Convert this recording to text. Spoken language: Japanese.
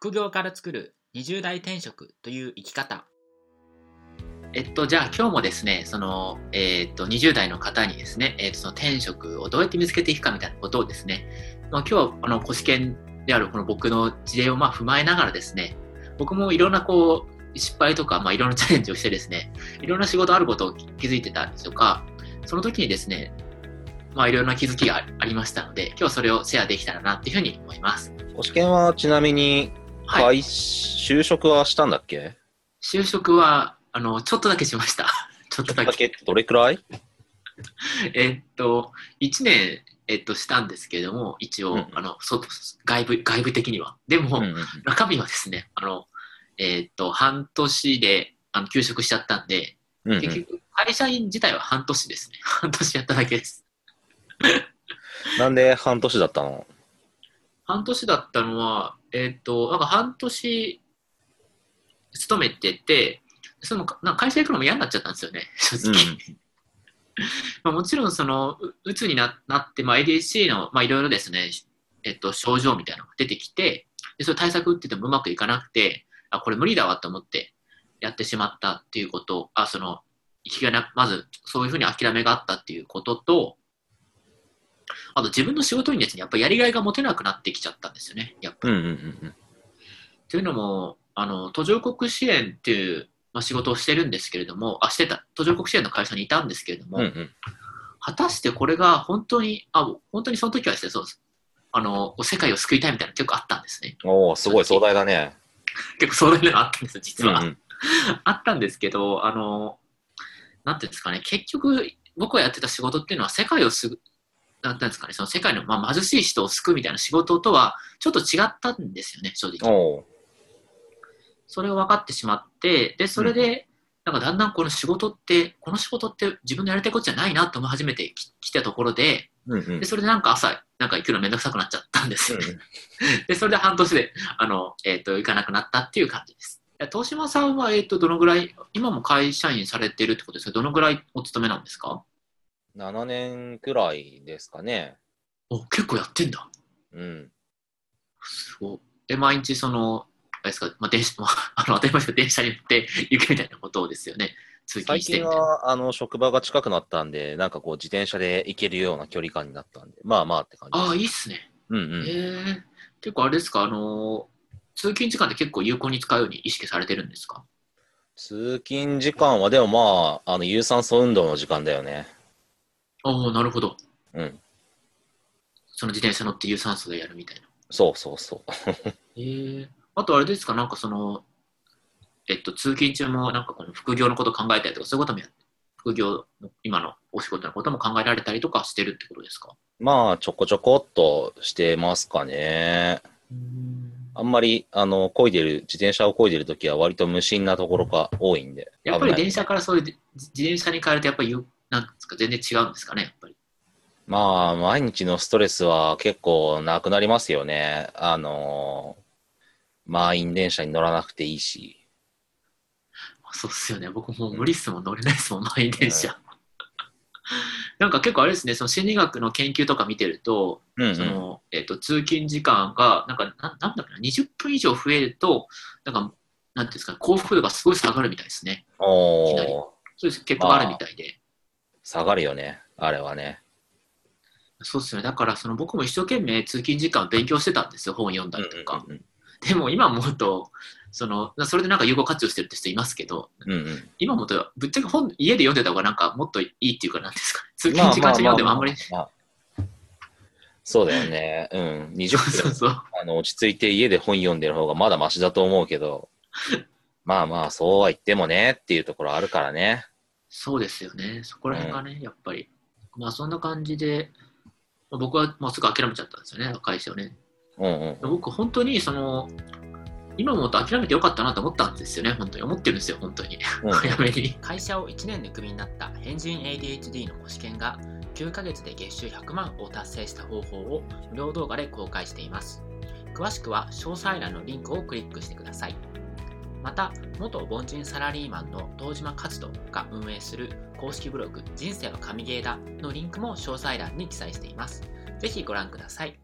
副業から作る20代転職という生き方。えっと、じゃあ今日もですね、その、えー、っと、20代の方にですね、えー、っと、その転職をどうやって見つけていくかみたいなことをですね、まあ、今日は、あの、古試験であるこの僕の事例をまあ踏まえながらですね、僕もいろんなこう、失敗とか、まあ、いろんなチャレンジをしてですね、いろんな仕事あることを気づいてたんですとか、その時にですね、まあ、いろんな気づきがありましたので、今日はそれをシェアできたらなっていうふうに思います。古試験はちなみに、はい、就職はしたんだっけ？就職は、あの、ちょっとだけしました。ちょっとだけ。どれくらい？えっと、1年、えっと、したんですけれども、一応、うん、あの、外、外部、外部的には。でも、うんうん、中身はですね、あの、えっと、半年で、あの、休職しちゃったんで、うんうん、結局、会社員自体は半年ですね。半年やっただけです。なんで半年だったの？半年だったのは、えっ、ー、と、なんか半年勤めてて、そのなんか会社行くのも嫌になっちゃったんですよね、正直。うん、まあもちろん、その、うつにななって、まあ、ADHD の、まあ、いろいろですね、えっと、症状みたいなのが出てきて、でそれ対策打っててもうまくいかなくて、あ、これ無理だわと思ってやってしまったっていうこと、あ、その、生きがな、まずそういうふうに諦めがあったっていうことと、あと自分の仕事にですね、やっぱやりがいが持てなくなってきちゃったんですよね、やっぱり。うんうんうん、というのも、あの途上国支援っていう、まあ、仕事をしてるんですけれども、あ、してた、途上国支援の会社にいたんですけれども、うんうん、果たしてこれが本当に、あ、本当にその時はですね、そうです。あの、世界を救いたいみたいな結構あったんですね。おおすごい壮大だね。結構壮大なのがあったんですよ、実は。うんうん、あったんですけど、あの、なんていうんですかね、結局、僕がやってた仕事っていうのは世界をすなんですかね、その世界の、まあ、貧しい人を救うみたいな仕事とはちょっと違ったんですよね、正直。それを分かってしまって、で、それで、なんかだんだんこの仕事って、この仕事って自分のやりたいことじゃないなと思い始めてきたところで、うんうん、でそれでなんか朝、なんか行くのめんどくさくなっちゃったんですよね。うん、で、それで半年で、あの、えっ、ー、と、行かなくなったっていう感じです。東島さんは、えっ、ー、と、どのぐらい、今も会社員されてるってことですか？どのぐらいお勤めなんですか？7年くらいですかね。お、結構やってんだ。うん。すごい。え、毎日その、あれですか、まあ、電車、まあ、あの、当たり前ですけど、電車に乗って行くみたいなことですよね。通勤して最近は、あの、職場が近くなったんで、なんかこう、自転車で行けるような距離感になったんで、まあまあって感じああ、いいっすね。うんうん。えー、結構あれですか、あの、通勤時間で結構有効に使うように意識されてるんですか？通勤時間は、でもまあ、あの、有酸素運動の時間だよね。ああ、なるほど。うん。その自転車乗って有酸素でやるみたいな。そうそうそう。えー、あとあれですか、なんかその、えっと、通勤中もなんかこの副業のこと考えたりとか、そういうこともやって、副業の今のお仕事のことも考えられたりとかしてるってことですか？まあ、ちょこちょこっとしてますかね。あんまり、あの、漕いでる、自転車を漕いでるときは割と無心なところが多いんで。やっぱり電車からそういう自転車に変えるとやっぱりなんですか、全然違うんですかね、やっぱり。まあ、毎日のストレスは結構なくなりますよね。あの、満員電車に乗らなくていいし。そうっすよね。僕もう無理っすもん、乗れないっすもん、満員電車。うん、なんか結構あれですね、その心理学の研究とか見てると、うんうん、そのえーと、通勤時間がなんかな、なんだろうな、20分以上増えると、なんか、なんていうんですか、幸福度がすごい下がるみたいですね。おそうです結構あるみたいで。下がるよね、あれはね。そうっすね。だからその僕も一生懸命通勤時間勉強してたんですよ、本読んだりとか。うんうんうん、でも今思うと、そのそれでなんか有効活用してるって人いますけど、うんうん、今思うと、ぶっちゃけ本家で読んでた方がなんかもっといいっていうかなんですか、通勤時間中読んでもあんまり。そうだよね。うん。20分そうそうあの落ち着いて家で本読んでる方がまだマシだと思うけど、まあまあ、そうは言ってもねっていうところあるからね。そうですよね。そこら辺がね、うん、やっぱり。まあそんな感じで、僕はもうすぐ諦めちゃったんですよね、会社をね。うんうん、僕、本当にその、今思うと諦めてよかったなと思ったんですよね、本当に。思ってるんですよ、本当に。早めに。会社を1年でクビになった変人 ADHD のご試験が9ヶ月で月収100万を達成した方法を無料動画で公開しています。詳しくは詳細欄のリンクをクリックしてください。また、元凡人サラリーマンの東島勝人が運営する公式ブログ、人生は神ゲーだのリンクも詳細欄に記載しています。ぜひご覧ください。